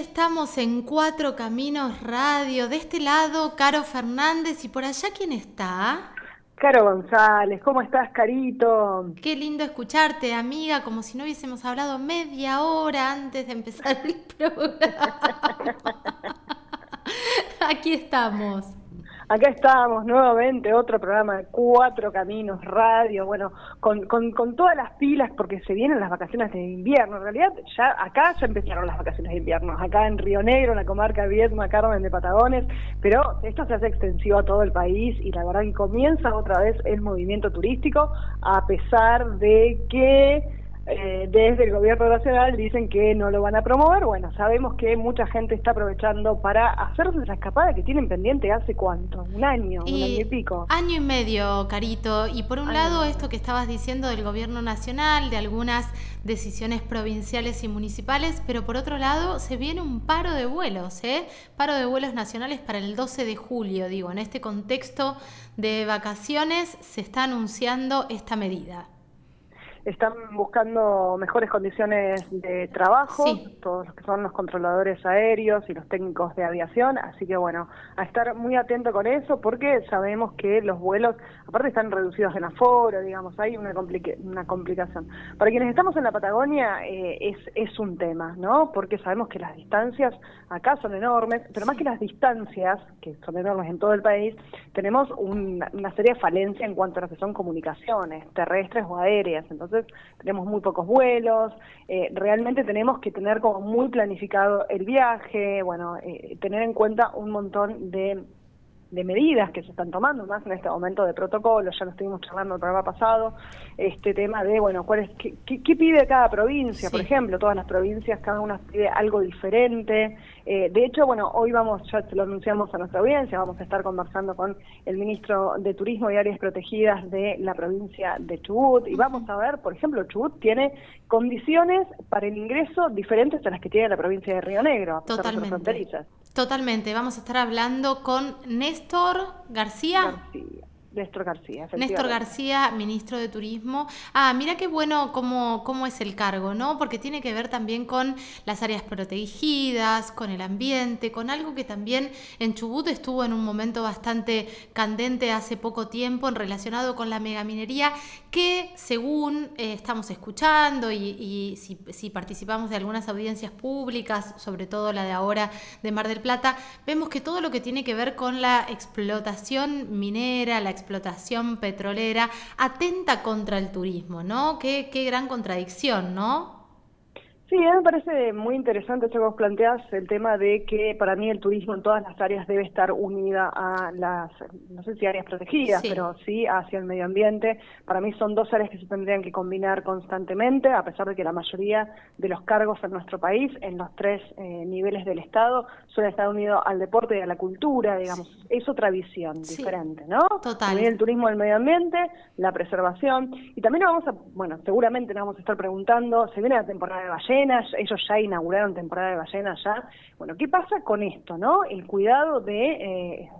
Estamos en Cuatro Caminos Radio. De este lado, Caro Fernández y por allá, ¿quién está? Caro González, ¿cómo estás, Carito? Qué lindo escucharte, amiga, como si no hubiésemos hablado media hora antes de empezar el programa. Aquí estamos. Acá estamos nuevamente, otro programa de Cuatro Caminos Radio, bueno, con, con, con, todas las pilas porque se vienen las vacaciones de invierno. En realidad, ya acá ya empezaron las vacaciones de invierno, acá en Río Negro, en la comarca Viedma, Carmen de Patagones, pero esto se hace extensivo a todo el país y la verdad que comienza otra vez el movimiento turístico, a pesar de que eh, desde el gobierno nacional dicen que no lo van a promover. Bueno, sabemos que mucha gente está aprovechando para hacerse esa escapada que tienen pendiente hace cuánto, un año, un año y pico. Año y medio, Carito. Y por un lado, esto que estabas diciendo del gobierno nacional, de algunas decisiones provinciales y municipales, pero por otro lado, se viene un paro de vuelos, ¿eh? Paro de vuelos nacionales para el 12 de julio, digo, en este contexto de vacaciones se está anunciando esta medida están buscando mejores condiciones de trabajo, todos los que son los controladores aéreos y los técnicos de aviación, así que bueno, a estar muy atento con eso porque sabemos que los vuelos, aparte están reducidos en aforo, digamos, hay una, una complicación. Para quienes estamos en la Patagonia eh, es, es un tema, ¿no? Porque sabemos que las distancias acá son enormes, pero más que las distancias, que son enormes en todo el país, tenemos una, una seria falencia en cuanto a lo que son comunicaciones terrestres o aéreas, entonces entonces tenemos muy pocos vuelos, eh, realmente tenemos que tener como muy planificado el viaje, bueno, eh, tener en cuenta un montón de de medidas que se están tomando más en este momento de protocolo, ya lo estuvimos charlando el programa pasado, este tema de, bueno, cuál es, qué, qué, pide cada provincia, por ejemplo, todas las provincias, cada una pide algo diferente. Eh, de hecho, bueno, hoy vamos, ya lo anunciamos a nuestra audiencia, vamos a estar conversando con el ministro de Turismo y Áreas Protegidas de la provincia de Chubut y vamos a ver, por ejemplo, Chubut tiene condiciones para el ingreso diferentes a las que tiene la provincia de Río Negro, Totalmente. fronterizas. Totalmente, vamos a estar hablando con Néstor García. Néstor García. Néstor García, ministro de Turismo. Ah, mira qué bueno cómo, cómo es el cargo, ¿no? Porque tiene que ver también con las áreas protegidas, con el ambiente, con algo que también en Chubut estuvo en un momento bastante candente hace poco tiempo en relacionado con la megaminería, que según eh, estamos escuchando y, si, si participamos de algunas audiencias públicas, sobre todo la de ahora de Mar del Plata, vemos que todo lo que tiene que ver con la explotación minera, la explotación petrolera atenta contra el turismo, ¿no? Qué, qué gran contradicción, ¿no? Sí, a mí me parece muy interesante esto que vos planteás, el tema de que para mí el turismo en todas las áreas debe estar unida a las, no sé si áreas protegidas, pero sí hacia el medio ambiente. Para mí son dos áreas que se tendrían que combinar constantemente, a pesar de que la mayoría de los cargos en nuestro país, en los tres eh, niveles del Estado, suelen estar unidos al deporte y a la cultura, digamos. Es otra visión diferente, ¿no? Total. También el turismo del medio ambiente, la preservación. Y también vamos a, bueno, seguramente nos vamos a estar preguntando, se viene la temporada de ballenas, ellos ya inauguraron temporada de ballenas ya. Bueno, ¿qué pasa con esto, no? El cuidado de eh,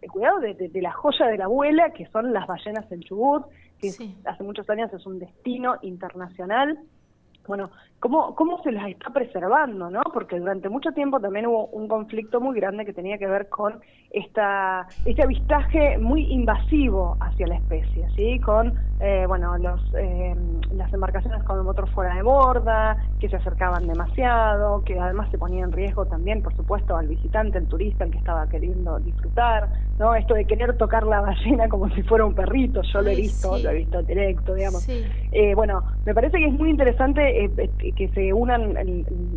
el cuidado de, la joya de la abuela, que son las ballenas en Chubut, que hace muchos años es un destino internacional bueno, ¿cómo, ¿cómo se las está preservando? ¿no? Porque durante mucho tiempo también hubo un conflicto muy grande que tenía que ver con esta, este avistaje muy invasivo hacia la especie, ¿sí? Con, eh, bueno, los, eh, las embarcaciones con el motor fuera de borda, que se acercaban demasiado, que además se ponía en riesgo también, por supuesto, al visitante, al turista, el que estaba queriendo disfrutar, ¿no? Esto de querer tocar la ballena como si fuera un perrito, yo lo he visto, lo he visto directo, digamos. Eh, bueno, me parece que es muy interesante eh, eh, que se unan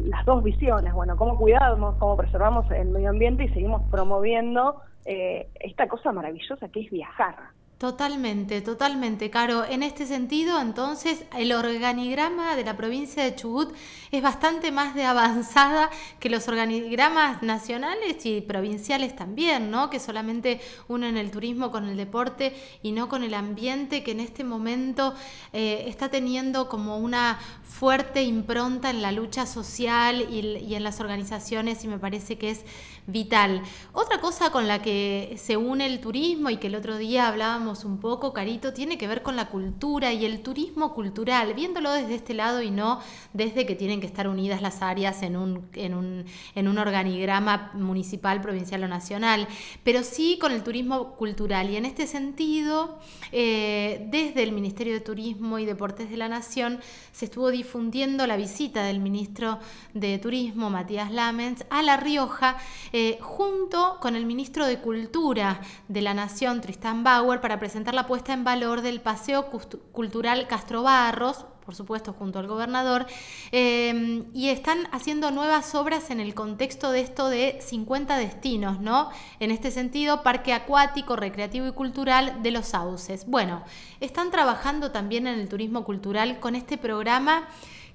las dos visiones, bueno, cómo cuidamos, cómo preservamos el medio ambiente y seguimos promoviendo eh, esta cosa maravillosa que es viajar. Totalmente, totalmente, Caro. En este sentido, entonces, el organigrama de la provincia de Chubut es bastante más de avanzada que los organigramas nacionales y provinciales también, ¿no? Que solamente unen el turismo con el deporte y no con el ambiente que en este momento eh, está teniendo como una fuerte impronta en la lucha social y, y en las organizaciones y me parece que es vital. Otra cosa con la que se une el turismo y que el otro día hablábamos un poco, Carito, tiene que ver con la cultura y el turismo cultural, viéndolo desde este lado y no desde que tienen que estar unidas las áreas en un, en un, en un organigrama municipal, provincial o nacional, pero sí con el turismo cultural. Y en este sentido, eh, desde el Ministerio de Turismo y Deportes de la Nación se estuvo difundiendo la visita del ministro de Turismo, Matías Lamens, a La Rioja, eh, junto con el ministro de Cultura de la Nación, Tristan Bauer, para presentar la puesta en valor del Paseo Cultural Castro Barros, por supuesto, junto al gobernador, em, y están haciendo nuevas obras en el contexto de esto de 50 destinos, ¿no? En este sentido, parque acuático, recreativo y cultural de los sauces. Bueno, están trabajando también en el turismo cultural con este programa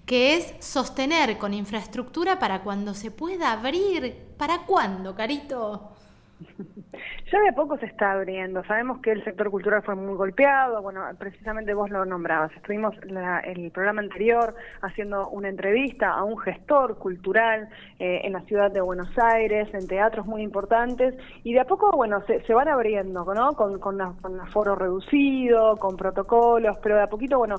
que es sostener con infraestructura para cuando se pueda abrir. ¿Para cuándo, Carito? Ya de poco se está abriendo. Sabemos que el sector cultural fue muy golpeado. Bueno, precisamente vos lo nombrabas. Estuvimos la, el programa anterior haciendo una entrevista a un gestor cultural eh, en la ciudad de Buenos Aires, en teatros muy importantes. Y de a poco, bueno, se, van abriendo, ¿no? Con, con, con aforo reducido, con protocolos, pero de a poquito, bueno,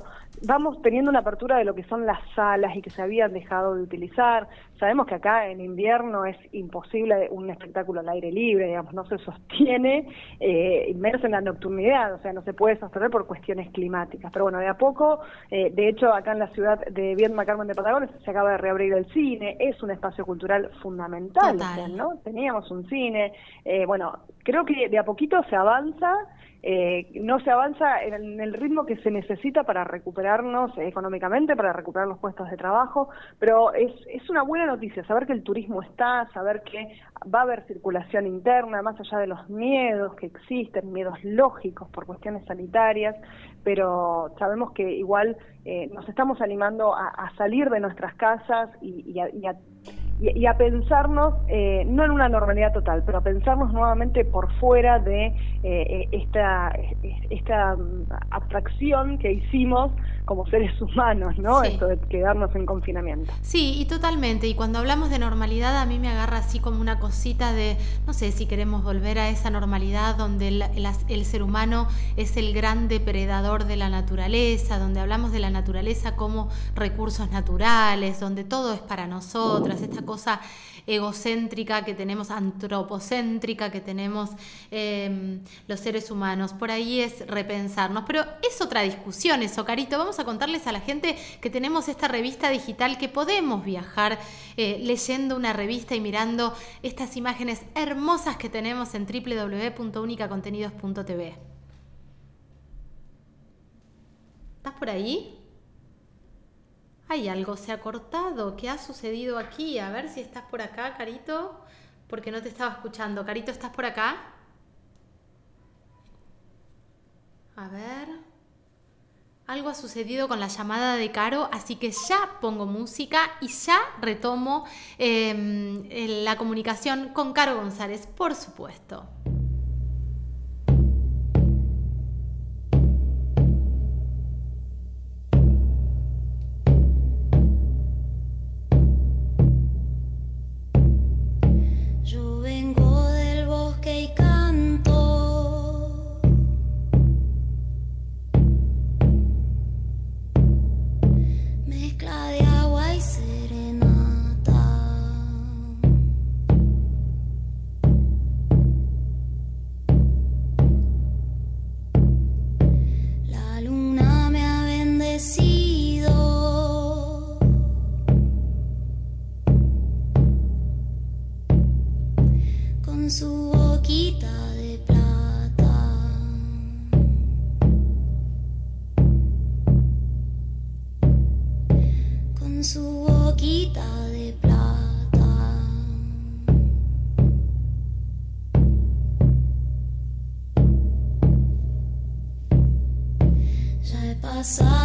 vamos teniendo una apertura de lo que son las salas y que se habían dejado de utilizar. Sabemos que acá en invierno es imposible un espectáculo al aire libre, digamos, no se sostiene, eh, menos en la nocturnidad, o sea, no se puede sostener por cuestiones climáticas. Pero bueno, de a poco, eh, de hecho, acá en la ciudad de Viedma, Carmen de Patagones, se acaba de reabrir el cine, es un espacio cultural fundamental, ¿no? Teníamos un cine, eh, bueno, creo que de a poquito se avanza eh, no se avanza en el ritmo que se necesita para recuperarnos económicamente, para recuperar los puestos de trabajo, pero es, es una buena noticia saber que el turismo está, saber que va a haber circulación interna, más allá de los miedos que existen, miedos lógicos por cuestiones sanitarias, pero sabemos que igual eh, nos estamos animando a, salir de nuestras casas y, y a y, a pensarnos, eh, no en una normalidad total, pero a pensarnos nuevamente por fuera de eh, esta, esta mm, abstracción que hicimos como seres humanos, ¿no? Esto de quedarnos en confinamiento. Sí, y totalmente. Y cuando hablamos de normalidad, a mí me agarra así como una cosita de, no sé si queremos volver a esa normalidad donde el, el ser humano es el gran depredador de la naturaleza, donde hablamos de la naturaleza como recursos naturales, donde todo es para nosotras, esta cosa egocéntrica que tenemos, antropocéntrica que tenemos em, los seres humanos. Por ahí es repensarnos. Pero es otra discusión eso, Carito. Vamos a contarles a la gente que tenemos esta revista digital, que podemos viajar eh, leyendo una revista y mirando estas imágenes hermosas que tenemos en www.unicacontenidos.tv. ¿Estás por ahí? Hay algo se ha cortado. ¿Qué ha sucedido aquí? A ver si estás por acá, Carito. Porque no te estaba escuchando. Carito, ¿estás por acá? A ver. Algo ha sucedido con la llamada de Caro, así que ya pongo música y ya retomo em, la comunicación con Caro González, por supuesto. en su boquita de plata. Ya he pasado.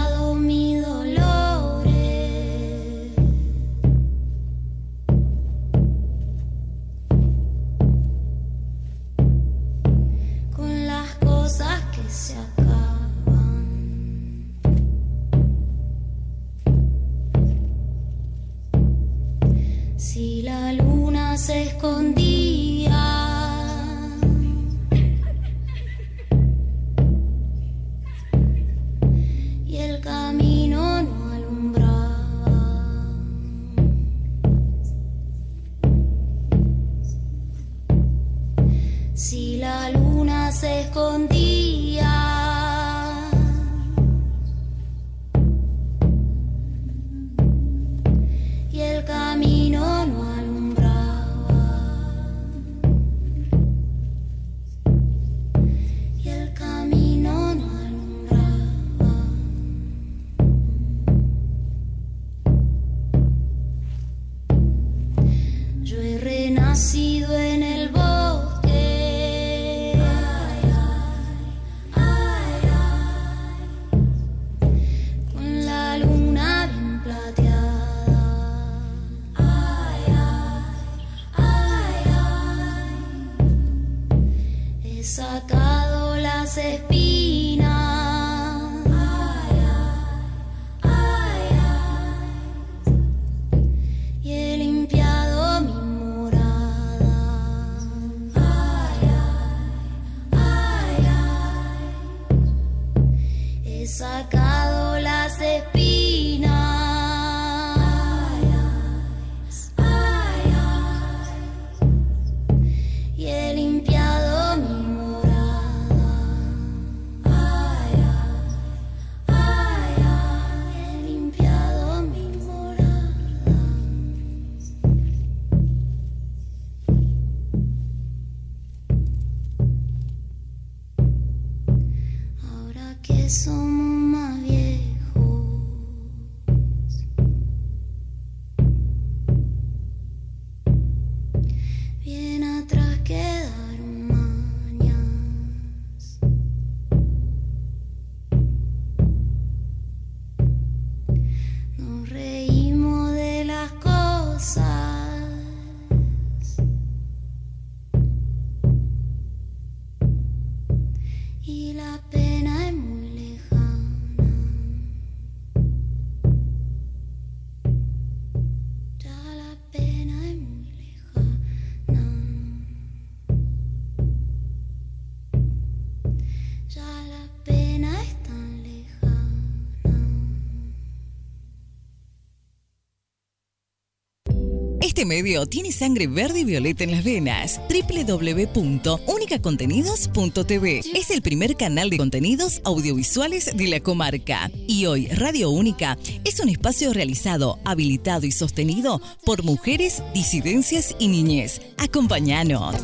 Este medio tiene sangre verde y violeta en las venas. www.unicacontenidos.tv es el primer canal de contenidos audiovisuales de la comarca. Y hoy Radio Única es un espacio realizado, habilitado y sostenido por mujeres, disidencias y niñez. Acompáñanos.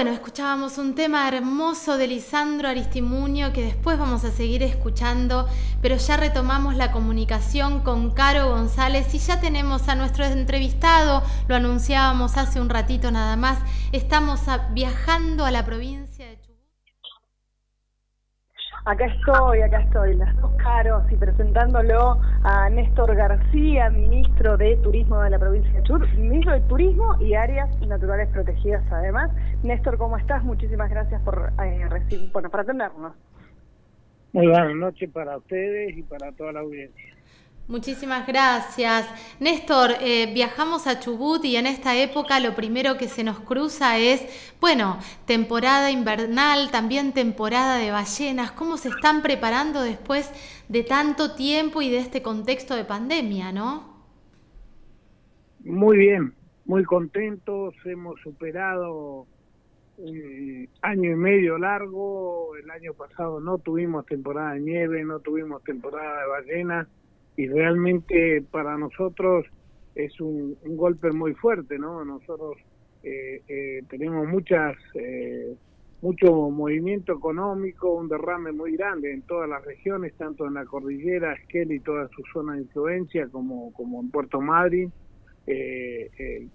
Bueno, escuchábamos un tema hermoso de Lisandro Aristimuño que después vamos a seguir escuchando, pero ya retomamos la comunicación con Caro González y ya tenemos a nuestro entrevistado, lo anunciábamos hace un ratito nada más, estamos viajando a la provincia Acá estoy, acá estoy, las dos caros y presentándolo a Néstor García, ministro de Turismo de la provincia de Chubut, ministro de Turismo y Áreas Naturales Protegidas además. Néstor, ¿cómo estás? Muchísimas gracias por eh, bueno, para atendernos. Muy buenas noches para ustedes y para toda la audiencia. Muchísimas gracias. Néstor, eh, viajamos a Chubut y en esta época lo primero que se nos cruza es, bueno, temporada invernal, también temporada de ballenas. ¿Cómo se están preparando después de tanto tiempo y de este contexto de pandemia, no? Muy bien, muy contentos. Hemos superado un año y medio largo. El año pasado no tuvimos temporada de nieve, no tuvimos temporada de ballenas y realmente para nosotros es un, golpe muy fuerte, ¿no? Nosotros eh, eh, tenemos muchas eh, mucho movimiento económico, un derrame muy grande en todas las regiones, tanto en la cordillera, Esquel y toda su zona de influencia, como, como en Puerto Madryn,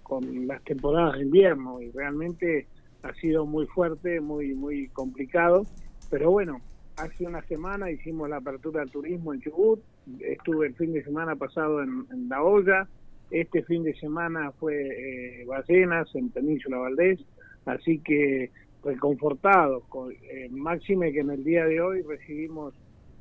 con las temporadas de invierno, y realmente ha sido muy fuerte, muy, muy complicado, pero bueno, hace una semana hicimos la apertura del turismo en Chubut, estuve el fin de semana pasado en, La Olla, este fin de semana fue eh, Ballenas en Península Valdés, así que reconfortados, con, eh, máxime que en el día de hoy recibimos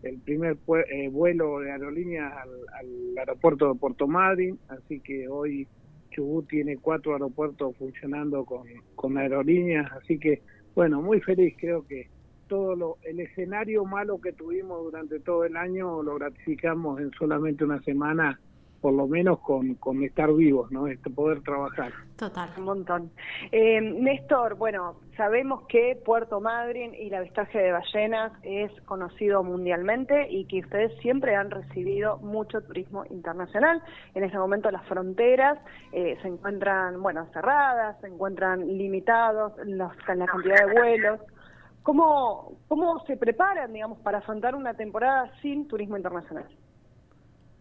el primer eh, vuelo de aerolíneas al, aeropuerto de Puerto Madryn, así que hoy Chubut tiene cuatro aeropuertos funcionando con aerolíneas, así que bueno, muy feliz, creo que todo lo, el escenario malo que tuvimos durante todo el año lo gratificamos en solamente una semana por lo menos con, con estar vivos, ¿no? Este, poder trabajar. Total. Un montón. Eh, Néstor, bueno, sabemos que Puerto Madryn y la avistaje de ballenas es conocido mundialmente y que ustedes siempre han recibido mucho turismo internacional. En ese momento las fronteras eh, se encuentran, bueno, cerradas, se encuentran limitados los, la cantidad de vuelos. ¿Cómo, ¿Cómo se preparan, digamos, para afrontar una temporada sin turismo internacional?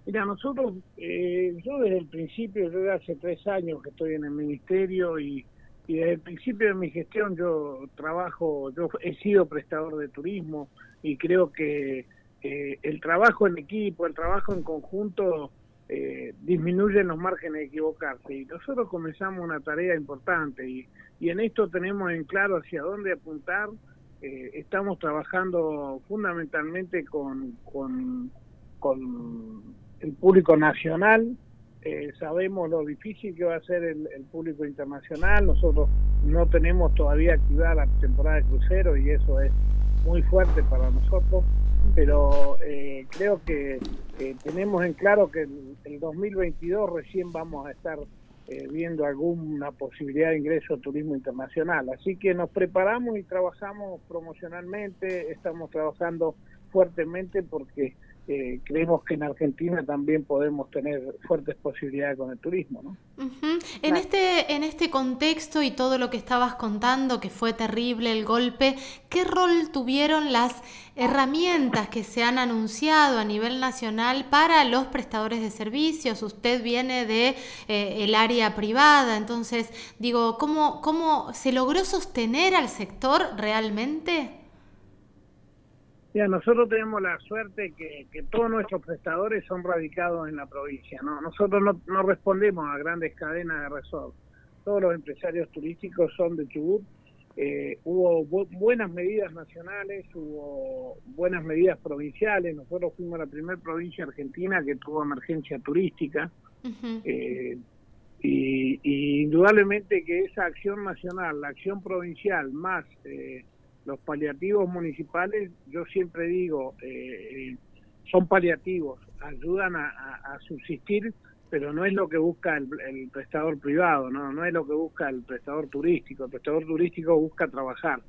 Mira, nosotros, eh, yo desde el principio, yo hace tres años que estoy en el ministerio y, desde el principio de mi gestión yo trabajo, yo he sido prestador de turismo y creo que eh, el trabajo en equipo, el trabajo en conjunto eh, disminuye los márgenes de equivocarse y nosotros comenzamos una tarea importante y, y en esto tenemos en claro hacia dónde apuntar. Eh, estamos trabajando fundamentalmente con, con, el público nacional, eh, sabemos lo difícil que va a ser el, público internacional, nosotros no tenemos todavía activada la temporada de crucero y eso es muy fuerte para nosotros, pero eh, creo que tenemos en claro que el, el, 2022 recién vamos a estar eh, viendo alguna posibilidad de ingreso a turismo internacional, así que nos preparamos y trabajamos promocionalmente, estamos trabajando fuertemente porque eh, creemos que en Argentina también podemos tener fuertes posibilidades con el turismo. ¿no? En, este, en este contexto y todo lo que estabas contando, que fue terrible el golpe, ¿qué rol tuvieron las herramientas que se han anunciado a nivel nacional para los prestadores de servicios? Usted viene de eh, el área privada, entonces digo, ¿cómo, ¿cómo se logró sostener al sector realmente? Ya, nosotros tenemos la suerte que, que todos nuestros prestadores son radicados en la provincia. ¿no? Nosotros no, no respondemos a grandes cadenas de resort. Todos los empresarios turísticos son de Chubut. Eh, hubo buenas medidas nacionales, hubo buenas medidas provinciales. Nosotros fuimos la primera provincia argentina que tuvo emergencia turística. Eh, y, y, indudablemente que esa acción nacional, la acción provincial, más eh, los paliativos municipales, yo siempre digo, eh, son paliativos, ayudan a, subsistir, pero no es lo que busca el, prestador privado, no, no es lo que busca el prestador turístico. El prestador turístico busca trabajar.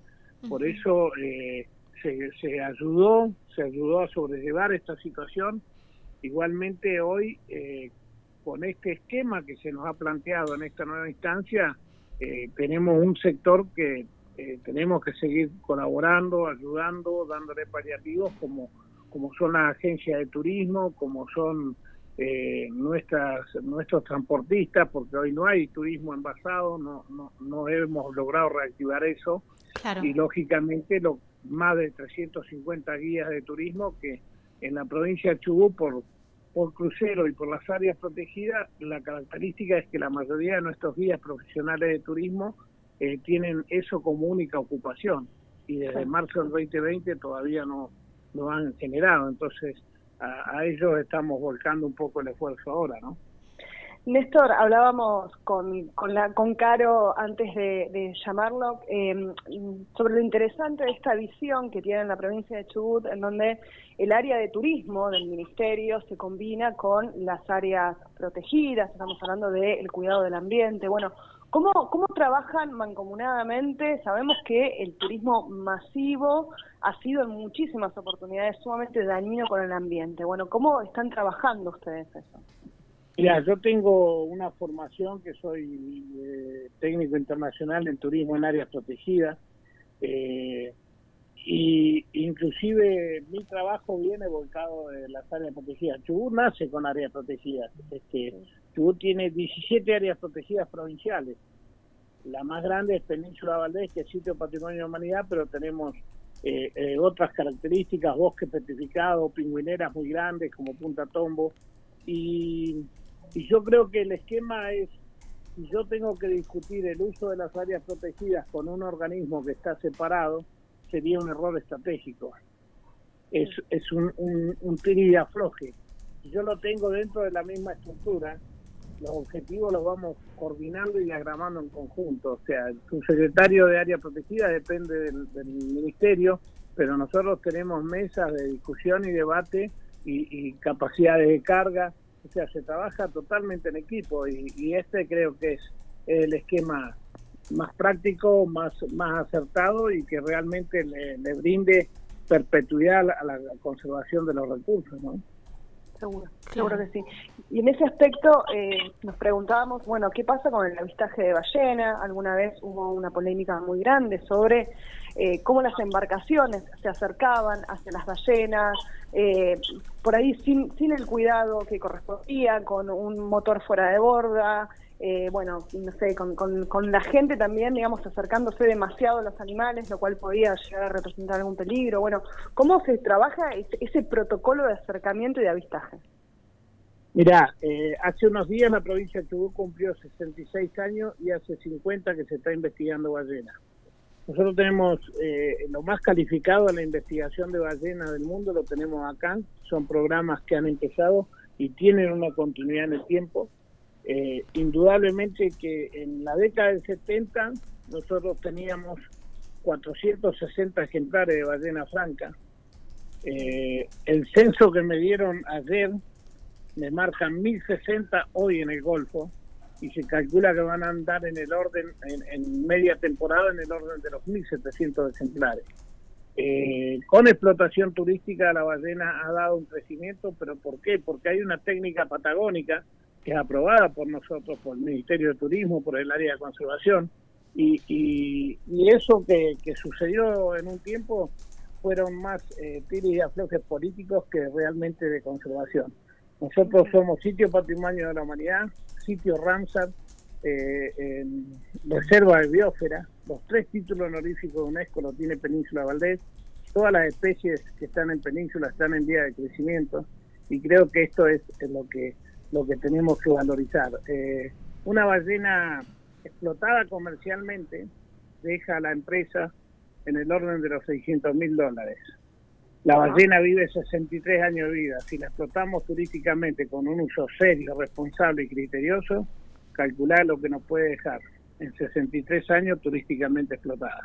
Por eso eh, se, se ayudó, se ayudó a sobrellevar esta situación. Igualmente hoy, eh, con este esquema que se nos ha planteado en esta nueva instancia, tenemos un sector que eh, tenemos que seguir colaborando, ayudando, dándole paliativos como, como son las agencias de turismo, como son eh, nuestras nuestros transportistas, porque hoy no hay turismo envasado, no, no, no hemos logrado reactivar eso. Y lógicamente lo, más de 350 guías de turismo que en la provincia de Chubut por, por crucero y por las áreas protegidas, la característica es que la mayoría de nuestros guías profesionales de turismo eh, tienen eso como única ocupación y desde marzo del 2020 todavía no lo han generado. Entonces, a, ellos estamos volcando un poco el esfuerzo ahora, ¿no? Néstor, hablábamos con, con, la, con Caro antes de, llamarlo em, sobre lo interesante de esta visión que tiene en la provincia de Chubut, en donde el área de turismo del ministerio se combina con las áreas protegidas, estamos hablando del cuidado del ambiente. Bueno, ¿Cómo, ¿Cómo trabajan mancomunadamente? Sabemos que el turismo masivo ha sido en muchísimas oportunidades sumamente dañino con el ambiente. Bueno, ¿cómo están trabajando ustedes eso? Mira, yo tengo una formación que soy eh, técnico internacional en turismo en áreas protegidas. Eh, y inclusive mi trabajo viene volcado de las áreas protegidas. Chubut nace con áreas protegidas. Este, Chubut tiene 17 áreas protegidas provinciales. La más grande es Península Valdés, que es sitio patrimonio de humanidad, pero tenemos eh, eh, otras características, bosque petrificado, pingüineras muy grandes como Punta Tombo. Y, yo creo que el esquema es, si yo tengo que discutir el uso de las áreas protegidas con un organismo que está separado, sería un error estratégico. es, un, un, un afloje. yo lo tengo dentro de la misma estructura, los objetivos los vamos coordinando y diagramando en conjunto. O sea, su secretario de área protegida depende del, ministerio, pero nosotros tenemos mesas de discusión y debate y, capacidades de carga. O sea, se trabaja totalmente en equipo y, este creo que es el esquema más práctico, más, más acertado y que realmente le, brinde perpetuidad a la conservación de los recursos, ¿no? Seguro, seguro que sí. Y en ese aspecto eh, nos preguntábamos, bueno, ¿qué pasa con el avistaje de ballena? Alguna vez hubo una polémica muy grande sobre eh, cómo las embarcaciones se acercaban hacia las ballenas, eh, por ahí sin, sin el cuidado que correspondía, con un motor fuera de borda, eh, bueno, no sé, con, con, la gente también, digamos, acercándose demasiado a los animales, lo cual podía llegar a representar algún peligro. Bueno, ¿cómo se trabaja ese, protocolo de acercamiento y de avistaje? Mirá, eh, hace unos días la provincia de Chubut cumplió 66 años y hace 50 que se está investigando ballena. Nosotros tenemos eh, lo más calificado en la investigación de ballenas del mundo, lo tenemos acá, son programas que han empezado y tienen una continuidad en el tiempo eh, indudablemente que en la década del 70 nosotros teníamos 460 ejemplares de ballena franca. Eh, el censo que me dieron ayer me marca 1060 hoy en el Golfo y se calcula que van a andar en el orden, en, media temporada, en el orden de los 1700 ejemplares. Eh, con explotación turística la ballena ha dado un crecimiento, pero ¿por qué? Porque hay una técnica patagónica que es aprobada por nosotros, por el Ministerio de Turismo, por el área de conservación, y, eso que, sucedió en un tiempo fueron más eh, y aflojes políticos que realmente de conservación. Nosotros somos sitio patrimonio de la humanidad, sitio Ramsar, eh, reserva de biosfera, los tres títulos honoríficos de UNESCO lo tiene Península Valdés, todas las especies que están en Península están en vía de crecimiento. Y creo que esto es lo que lo que tenemos que valorizar. Eh, una ballena explotada comercialmente deja a la empresa en el orden de los 600 mil dólares. La ballena vive 63 años de vida. Si la explotamos turísticamente con un uso serio, responsable y criterioso, calcular lo que nos puede dejar en 63 años turísticamente explotada.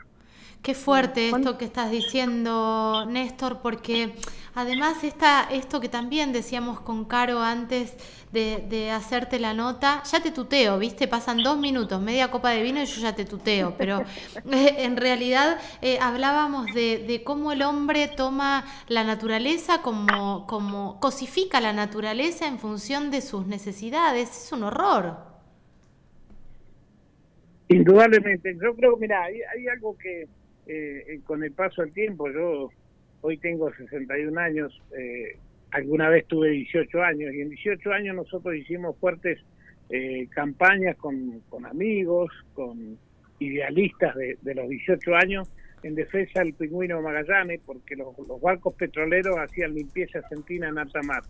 Qué fuerte esto que estás diciendo, Néstor, porque además está esto que también decíamos con Caro antes de, hacerte la nota, ya te tuteo, ¿viste? Pasan dos minutos, media copa de vino y yo ya te tuteo, pero eh, en realidad eh, hablábamos de, cómo el hombre toma la naturaleza como, como cosifica la naturaleza en función de sus necesidades, es un horror. Indudablemente, yo creo, mira, hay, hay algo que eh, con el paso del tiempo, yo hoy tengo 61 años, eh, alguna vez tuve 18 años y en 18 años nosotros hicimos fuertes eh, campañas con, amigos, con idealistas de, los 18 años en defensa del pingüino Magallanes porque los, barcos petroleros hacían limpieza sentina en alta mar.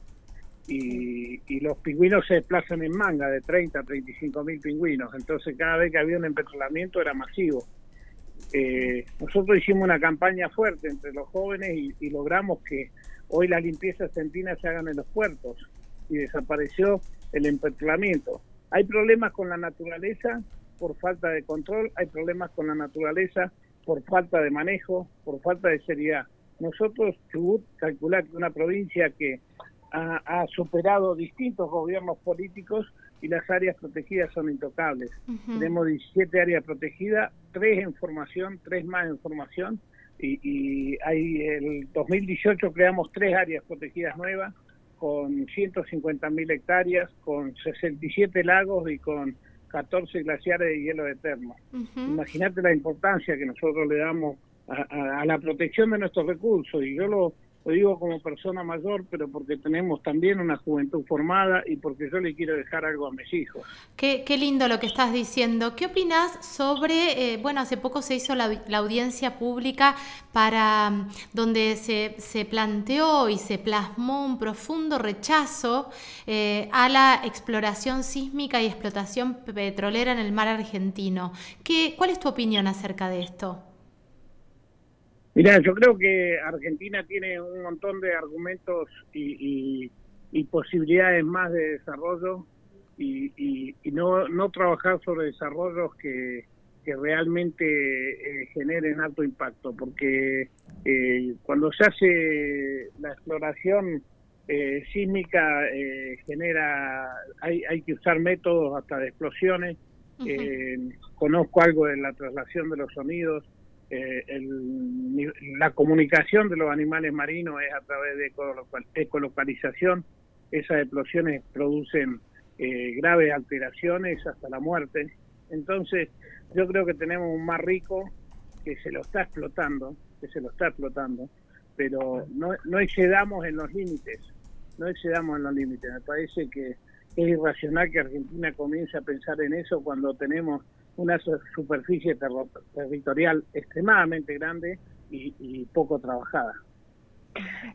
Y, y, los pingüinos se desplazan en manga de 30 a 35 mil pingüinos. Entonces cada vez que había un empetrolamiento era masivo eh, nosotros hicimos una campaña fuerte entre los jóvenes y, logramos que hoy las limpiezas centinas se hagan en los puertos y desapareció el empetrolamiento. Hay problemas con la naturaleza por falta de control, hay problemas con la naturaleza por falta de manejo, por falta de seriedad. Nosotros, Chubut, calcular que una provincia que ha superado distintos gobiernos políticos, y las áreas protegidas son intocables. Tenemos 17 áreas protegidas, 3 en formación, 3 más en formación, y, y hay el 2018 creamos 3 áreas protegidas nuevas con 150 mil hectáreas, con 67 lagos y con 14 glaciares de hielo eterno. Imagínate la importancia que nosotros le damos a, a, la protección de nuestros recursos y yo lo lo digo como persona mayor, pero porque tenemos también una juventud formada y porque yo le quiero dejar algo a mis hijos. Qué, qué lindo lo que estás diciendo. ¿Qué opinas sobre, eh, bueno, hace poco se hizo la, audiencia pública para mm, donde se, se, planteó y se plasmó un profundo rechazo eh, a la exploración sísmica y explotación petrolera en el mar argentino? ¿Qué, ¿Cuál es tu opinión acerca de esto? Mira, yo creo que Argentina tiene un montón de argumentos y, posibilidades más de desarrollo y, no, no trabajar sobre desarrollos que, realmente eh, generen alto impacto, porque eh, cuando se hace la exploración eh, sísmica genera, hay, hay que usar métodos hasta de explosiones, conozco algo de la traslación de los sonidos, eh, la comunicación de los animales marinos es a través de ecolocalización. Esas explosiones producen eh, graves alteraciones hasta la muerte. Entonces, yo creo que tenemos un mar rico que se lo está explotando, que se lo está explotando, pero no, no excedamos en los límites, no excedamos en los límites. Me parece que es irracional que Argentina comience a pensar en eso cuando tenemos una superficie territorial extremadamente grande y, poco trabajada.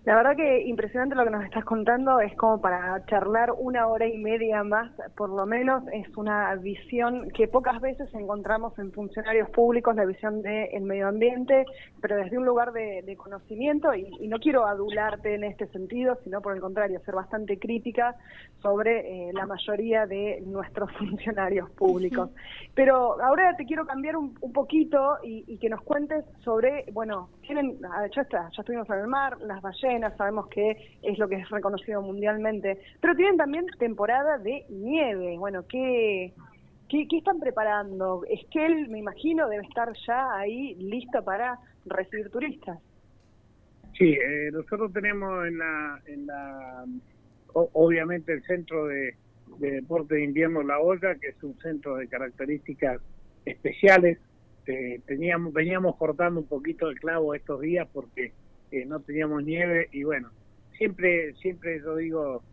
La verdad que impresionante lo que nos estás contando, es como para charlar una hora y media más, por lo menos, es una visión que pocas veces encontramos en funcionarios públicos, la visión del medio ambiente, pero desde un lugar de, conocimiento, y, no quiero adularte en este sentido, sino por el contrario, ser bastante crítica sobre eh, la mayoría de nuestros funcionarios públicos. Pero ahora te quiero cambiar un, poquito y, que nos cuentes sobre, bueno, tienen, ah, ya está, ya estuvimos en el mar, las ballenas, sabemos que es lo que es reconocido mundialmente, pero tienen también temporada de nieve. Bueno, ¿qué, qué, están preparando? Esquel, me imagino, debe estar ya ahí listo para recibir turistas. Sí, eh, nosotros tenemos en la, en la obviamente el centro de, deporte de invierno La Olla, que es un centro de características especiales. Eh, teníamos, veníamos cortando un poquito el clavo estos días porque no teníamos nieve y bueno, siempre, siempre yo digo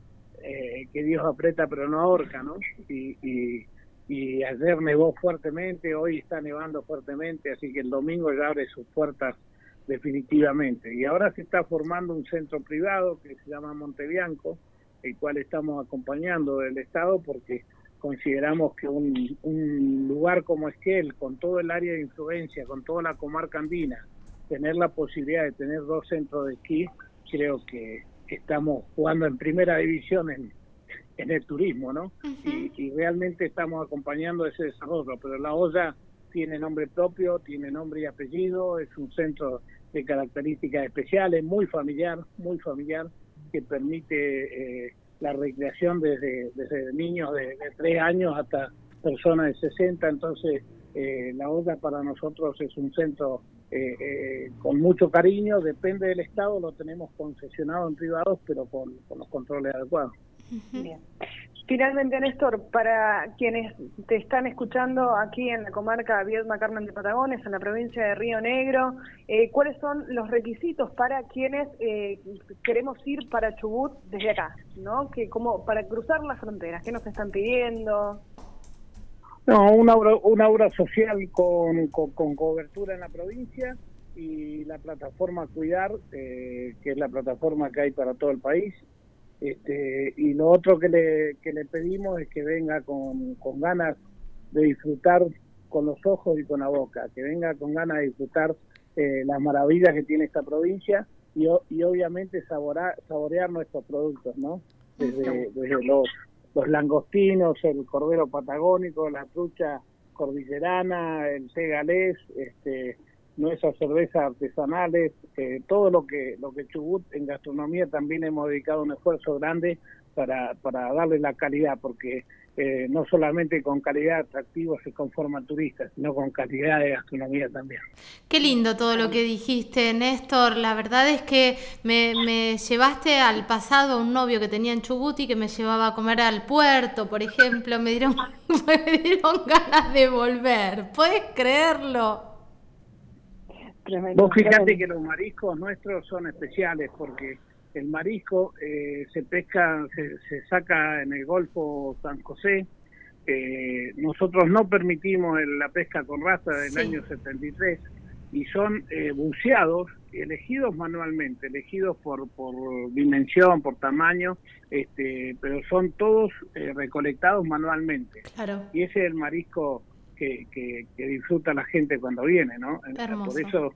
eh, que Dios aprieta pero no ahorca, ¿no? Y, y, ayer nevó fuertemente, hoy está nevando fuertemente, así que el domingo ya abre sus puertas definitivamente. Y ahora se está formando un centro privado que se llama Montebianco, el cual estamos acompañando del Estado porque consideramos que un, un lugar como Esquel, con todo el área de influencia, con toda la comarca andina, tener la posibilidad de tener dos centros de esquí, creo que estamos jugando en primera división en, en el turismo, ¿no? y, realmente estamos acompañando ese desarrollo, pero la olla tiene nombre propio, tiene nombre y apellido, es un centro de características especiales, muy familiar, muy familiar, que permite eh, la recreación desde, desde niños de, de 3 años hasta personas de 60, entonces eh, la olla para nosotros es un centro eh, eh, con mucho cariño, depende del Estado, lo tenemos concesionado en privados, pero con, los controles adecuados. Finalmente, Néstor, para quienes te están escuchando aquí en la comarca Viedma Carmen de Patagones, en la provincia de Río Negro, eh, ¿cuáles son los requisitos para quienes queremos ir para Chubut desde acá? ¿no? Que como para cruzar las fronteras, ¿qué nos están pidiendo? No, una obra, una obra social con, con, cobertura en la provincia y la plataforma Cuidar, eh, que es la plataforma que hay para todo el país. Este, y lo otro que le, que le pedimos es que venga con, con ganas de disfrutar con los ojos y con la boca, que venga con ganas de disfrutar eh, las maravillas que tiene esta provincia y, y obviamente saborear, saborear nuestros productos, ¿no? Desde, desde los los langostinos, el cordero patagónico, la trucha cordillerana, el té este, nuestras cervezas artesanales, eh, todo lo que lo que Chubut en gastronomía también hemos dedicado un esfuerzo grande para, para darle la calidad, porque eh, no solamente con calidad atractiva se conforma turista, sino con calidad de gastronomía también. Qué lindo todo lo que dijiste, Néstor. La verdad es que me, me llevaste al pasado a un novio que tenía en Chubuti que me llevaba a comer al puerto, por ejemplo. Me dieron, me dieron ganas de volver. ¿Puedes creerlo? Vos fíjate que los mariscos nuestros son especiales porque el marisco eh, se pesca, se, saca en el Golfo San José. Eh, nosotros no permitimos la pesca con raza del año 73 y son eh, buceados, elegidos manualmente, elegidos por, por dimensión, por tamaño, este, pero son todos recolectados manualmente. Y ese es el marisco que, que, disfruta la gente cuando viene, ¿no? Por eso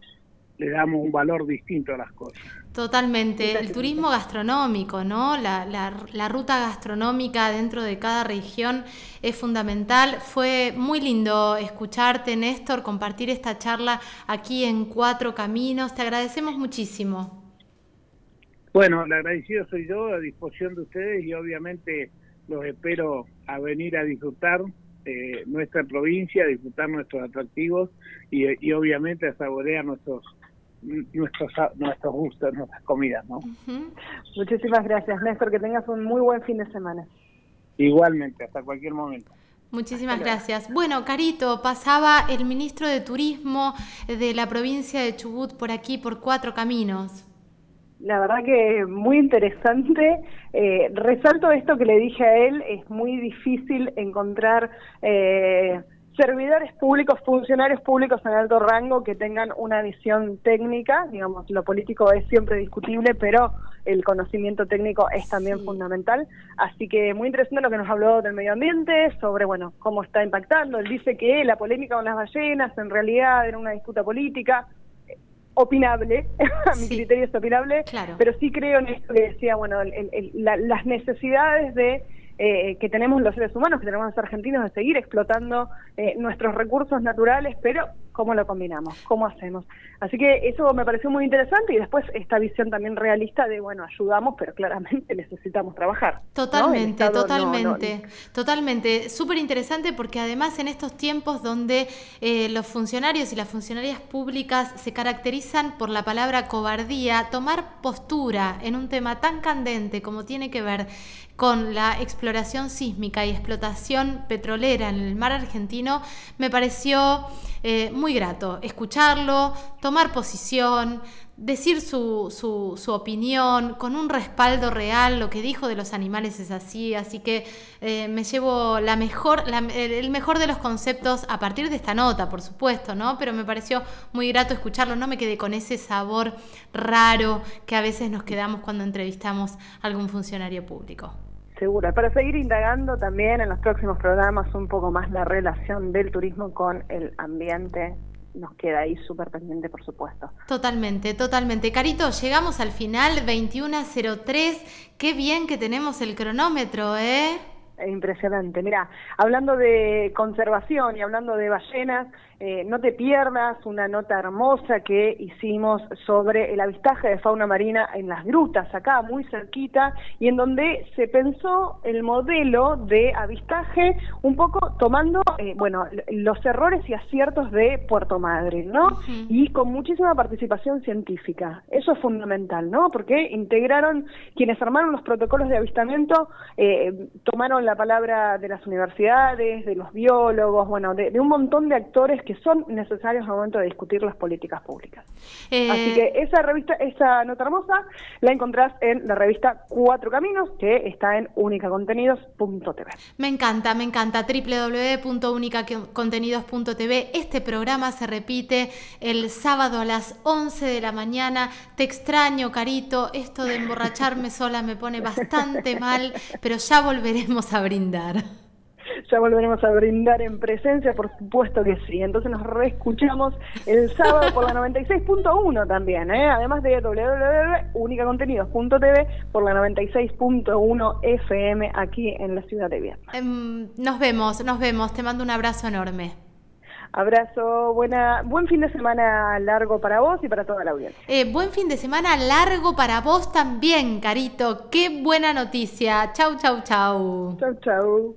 le damos un valor distinto a las cosas. Totalmente, el turismo gastronómico, ¿no? La, la, ruta gastronómica dentro de cada región es fundamental. Fue muy lindo escucharte, Néstor, compartir esta charla aquí en Cuatro Caminos. Te agradecemos muchísimo. Bueno, el agradecido soy yo, a disposición de ustedes y obviamente los espero a venir a disfrutar eh, nuestra provincia, a disfrutar nuestros atractivos y, y obviamente a saborear nuestros nuestros nuestros gustos, nuestras comidas, ¿no? Muchísimas gracias, Néstor, que tengas un muy buen fin de semana. Igualmente, hasta cualquier momento. Muchísimas gracias. Bueno, Carito, pasaba el ministro de Turismo de la provincia de Chubut por aquí, por cuatro caminos. La verdad que muy interesante. Eh, resalto esto que le dije a él, es muy difícil encontrar... Eh, servidores públicos, funcionarios públicos en alto rango que tengan una visión técnica, digamos, lo político es siempre discutible, pero el conocimiento técnico es también fundamental. Así que muy interesante lo que nos habló del medio ambiente, sobre, bueno, cómo está impactando. Él dice que la polémica con las ballenas en realidad era una disputa política, opinable, a mi criterio es opinable, pero sí creo en esto que decía, bueno, las necesidades de eh, que tenemos los seres humanos, que tenemos los argentinos, de seguir explotando eh, nuestros recursos naturales, pero cómo lo combinamos, cómo hacemos. Así que eso me pareció muy interesante y después esta visión también realista de, bueno, ayudamos, pero claramente necesitamos trabajar. Totalmente, totalmente, totalmente. Súper interesante porque además en estos tiempos donde eh, los funcionarios y las funcionarias públicas se caracterizan por la palabra cobardía, tomar postura en un tema tan candente como tiene que ver con la exploración sísmica y explotación petrolera en el mar argentino, me pareció eh, muy grato escucharlo, tomar posición, decir su, su, opinión con un respaldo real, lo que dijo de los animales es así, así que eh, me llevo la mejor, el mejor de los conceptos a partir de esta nota, por supuesto, ¿no? Pero me pareció muy grato escucharlo, no me quedé con ese sabor raro que a veces nos quedamos cuando entrevistamos a algún funcionario público. Seguro. Para seguir indagando también en los próximos programas un poco más la relación del turismo con el ambiente, nos queda ahí súper pendiente, por supuesto. Totalmente, totalmente. Carito, llegamos al final, 21.03. Qué bien que tenemos el cronómetro, ¿eh? Impresionante. Mira, hablando de conservación y hablando de ballenas, eh, no te pierdas una nota hermosa que hicimos sobre el avistaje de fauna marina en las grutas, acá muy cerquita, y en donde se pensó el modelo de avistaje un poco tomando, eh, bueno, los errores y aciertos de Puerto Madre, ¿no? Y con muchísima participación científica. Eso es fundamental, ¿no? Porque integraron, quienes armaron los protocolos de avistamiento, eh, tomaron la palabra de las universidades, de los biólogos, bueno, de un montón de actores que son necesarios al momento de discutir las políticas públicas. Eh, Así que esa revista, esa nota hermosa, la encontrás en la revista Cuatro Caminos, que está en unicacontenidos.tv. Me encanta, me encanta, www.unicacontenidos.tv. Este programa se repite el sábado a las 11 de la mañana. Te extraño, Carito, esto de emborracharme sola me pone bastante mal, pero ya volveremos a brindar ya volveremos a brindar en presencia, por supuesto que sí. Entonces nos reescuchamos el sábado por la 96.1 también, ¿eh? además de www.unicacontenidos.tv por la 96.1 FM aquí en la ciudad de Vietnam. Em, nos vemos, nos vemos. Te mando un abrazo enorme. Abrazo, buena, buen fin de semana largo para vos y para toda la audiencia. Eh, buen fin de semana largo para vos también, Carito. Qué buena noticia. Chau, chau, chau. Chau, chau.